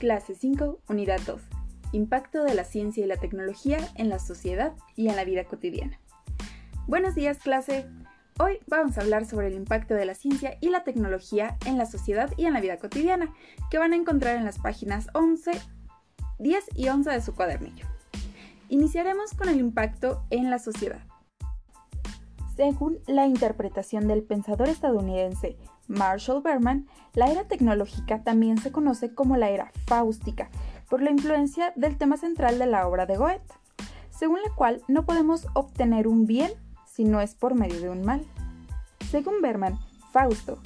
Clase 5, Unidad 2. Impacto de la ciencia y la tecnología en la sociedad y en la vida cotidiana. Buenos días, clase. Hoy vamos a hablar sobre el impacto de la ciencia y la tecnología en la sociedad y en la vida cotidiana, que van a encontrar en las páginas 11, 10 y 11 de su cuadernillo. Iniciaremos con el impacto en la sociedad. Según la interpretación del pensador estadounidense Marshall Berman, la era tecnológica también se conoce como la era fáustica, por la influencia del tema central de la obra de Goethe, según la cual no podemos obtener un bien si no es por medio de un mal. Según Berman, Fausto,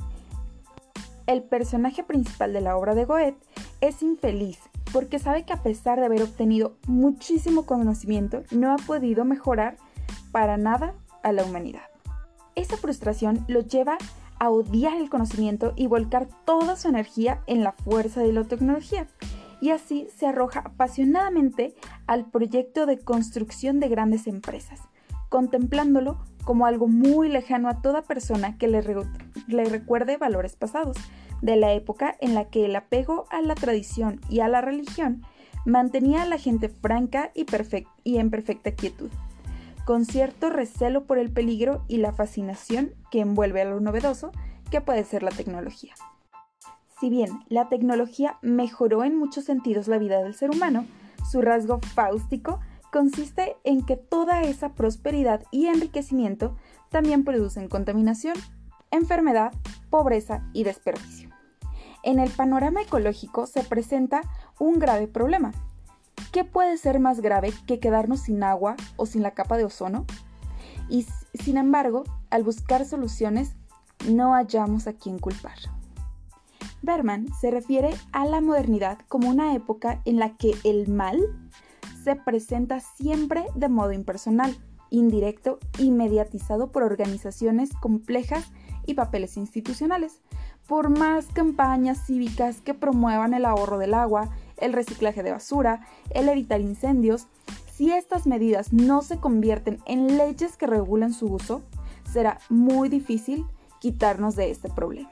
el personaje principal de la obra de Goethe, es infeliz porque sabe que a pesar de haber obtenido muchísimo conocimiento, no ha podido mejorar para nada a la humanidad. Esa frustración lo lleva a odiar el conocimiento y volcar toda su energía en la fuerza de la tecnología. Y así se arroja apasionadamente al proyecto de construcción de grandes empresas, contemplándolo como algo muy lejano a toda persona que le, recuerde valores pasados, de la época en la que el apego a la tradición y a la religión mantenía a la gente franca y en perfecta quietud con cierto recelo por el peligro y la fascinación que envuelve a lo novedoso que puede ser la tecnología. Si bien la tecnología mejoró en muchos sentidos la vida del ser humano, su rasgo fáustico consiste en que toda esa prosperidad y enriquecimiento también producen contaminación, enfermedad, pobreza y desperdicio. En el panorama ecológico se presenta un grave problema, ¿Qué puede ser más grave que quedarnos sin agua o sin la capa de ozono? Y sin embargo, al buscar soluciones, no hallamos a quién culpar. Berman se refiere a la modernidad como una época en la que el mal se presenta siempre de modo impersonal, indirecto y mediatizado por organizaciones complejas y papeles institucionales. Por más campañas cívicas que promuevan el ahorro del agua, el reciclaje de basura, el evitar incendios, si estas medidas no se convierten en leyes que regulen su uso, será muy difícil quitarnos de este problema.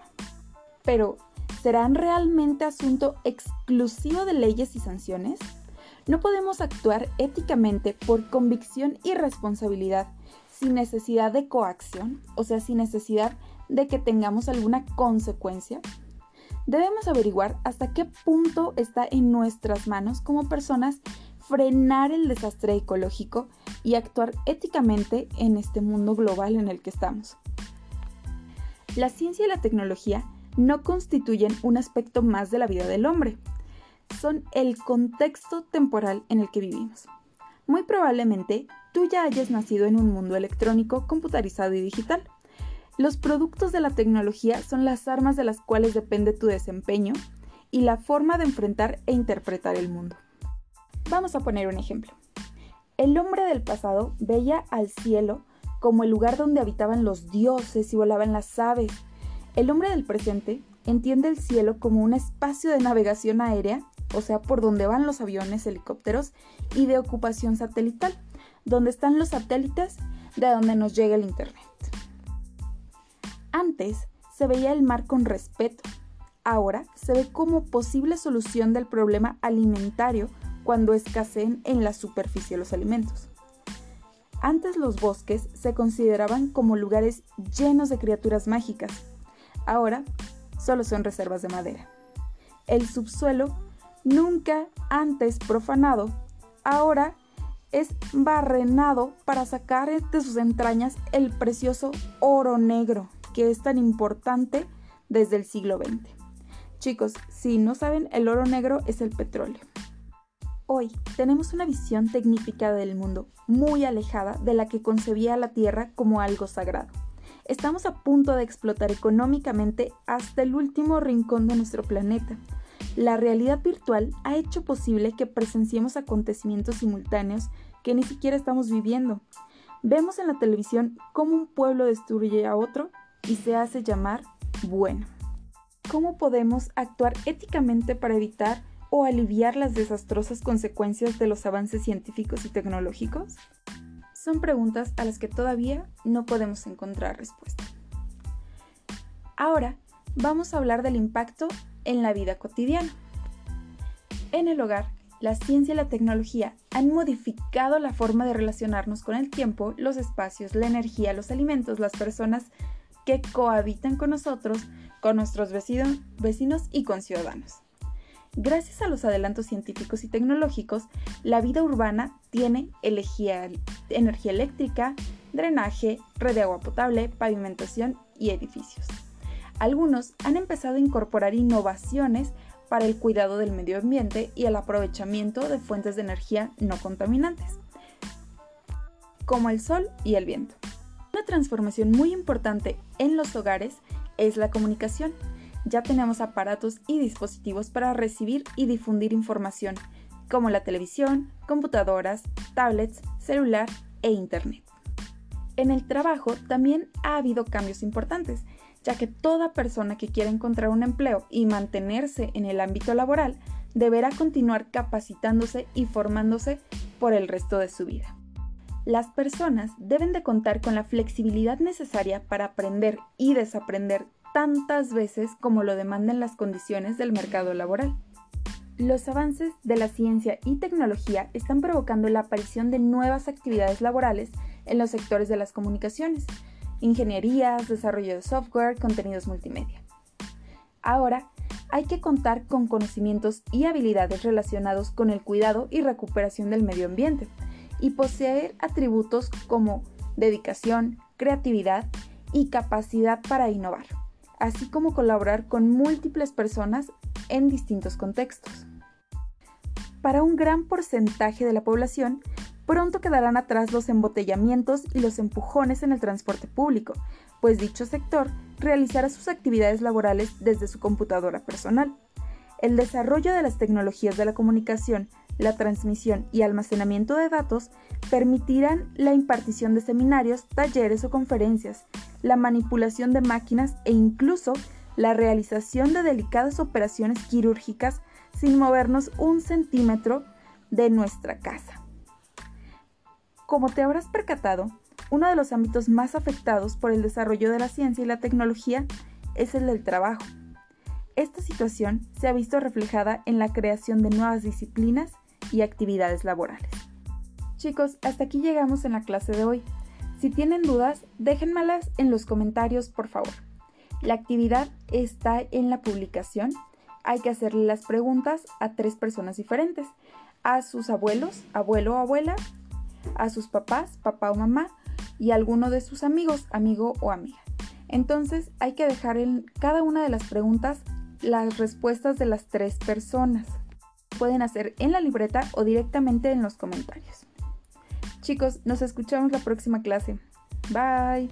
Pero, ¿serán realmente asunto exclusivo de leyes y sanciones? No podemos actuar éticamente por convicción y responsabilidad sin necesidad de coacción, o sea, sin necesidad de que tengamos alguna consecuencia debemos averiguar hasta qué punto está en nuestras manos como personas frenar el desastre ecológico y actuar éticamente en este mundo global en el que estamos. La ciencia y la tecnología no constituyen un aspecto más de la vida del hombre, son el contexto temporal en el que vivimos. Muy probablemente tú ya hayas nacido en un mundo electrónico, computarizado y digital. Los productos de la tecnología son las armas de las cuales depende tu desempeño y la forma de enfrentar e interpretar el mundo. Vamos a poner un ejemplo. El hombre del pasado veía al cielo como el lugar donde habitaban los dioses y volaban las aves. El hombre del presente entiende el cielo como un espacio de navegación aérea, o sea, por donde van los aviones, helicópteros, y de ocupación satelital, donde están los satélites de donde nos llega el Internet. Antes se veía el mar con respeto, ahora se ve como posible solución del problema alimentario cuando escaseen en la superficie los alimentos. Antes los bosques se consideraban como lugares llenos de criaturas mágicas, ahora solo son reservas de madera. El subsuelo, nunca antes profanado, ahora es barrenado para sacar de sus entrañas el precioso oro negro que es tan importante desde el siglo XX. Chicos, si no saben, el oro negro es el petróleo. Hoy tenemos una visión tecnificada del mundo muy alejada de la que concebía la Tierra como algo sagrado. Estamos a punto de explotar económicamente hasta el último rincón de nuestro planeta. La realidad virtual ha hecho posible que presenciemos acontecimientos simultáneos que ni siquiera estamos viviendo. Vemos en la televisión cómo un pueblo destruye a otro y se hace llamar bueno. ¿Cómo podemos actuar éticamente para evitar o aliviar las desastrosas consecuencias de los avances científicos y tecnológicos? Son preguntas a las que todavía no podemos encontrar respuesta. Ahora vamos a hablar del impacto en la vida cotidiana. En el hogar, la ciencia y la tecnología han modificado la forma de relacionarnos con el tiempo, los espacios, la energía, los alimentos, las personas que cohabitan con nosotros, con nuestros vecinos, y con ciudadanos. Gracias a los adelantos científicos y tecnológicos, la vida urbana tiene energía eléctrica, drenaje, red de agua potable, pavimentación y edificios. Algunos han empezado a incorporar innovaciones para el cuidado del medio ambiente y el aprovechamiento de fuentes de energía no contaminantes, como el sol y el viento. Una transformación muy importante en los hogares es la comunicación. Ya tenemos aparatos y dispositivos para recibir y difundir información, como la televisión, computadoras, tablets, celular e Internet. En el trabajo también ha habido cambios importantes, ya que toda persona que quiera encontrar un empleo y mantenerse en el ámbito laboral deberá continuar capacitándose y formándose por el resto de su vida. Las personas deben de contar con la flexibilidad necesaria para aprender y desaprender tantas veces como lo demanden las condiciones del mercado laboral. Los avances de la ciencia y tecnología están provocando la aparición de nuevas actividades laborales en los sectores de las comunicaciones, ingenierías, desarrollo de software, contenidos multimedia. Ahora, hay que contar con conocimientos y habilidades relacionados con el cuidado y recuperación del medio ambiente y poseer atributos como dedicación, creatividad y capacidad para innovar, así como colaborar con múltiples personas en distintos contextos. Para un gran porcentaje de la población, pronto quedarán atrás los embotellamientos y los empujones en el transporte público, pues dicho sector realizará sus actividades laborales desde su computadora personal. El desarrollo de las tecnologías de la comunicación, la transmisión y almacenamiento de datos permitirán la impartición de seminarios, talleres o conferencias, la manipulación de máquinas e incluso la realización de delicadas operaciones quirúrgicas sin movernos un centímetro de nuestra casa. Como te habrás percatado, uno de los ámbitos más afectados por el desarrollo de la ciencia y la tecnología es el del trabajo. Esta situación se ha visto reflejada en la creación de nuevas disciplinas y actividades laborales. Chicos, hasta aquí llegamos en la clase de hoy. Si tienen dudas, déjenmelas en los comentarios, por favor. La actividad está en la publicación. Hay que hacerle las preguntas a tres personas diferentes. A sus abuelos, abuelo o abuela, a sus papás, papá o mamá, y a alguno de sus amigos, amigo o amiga. Entonces hay que dejar en cada una de las preguntas las respuestas de las tres personas. Pueden hacer en la libreta o directamente en los comentarios. Chicos, nos escuchamos la próxima clase. Bye.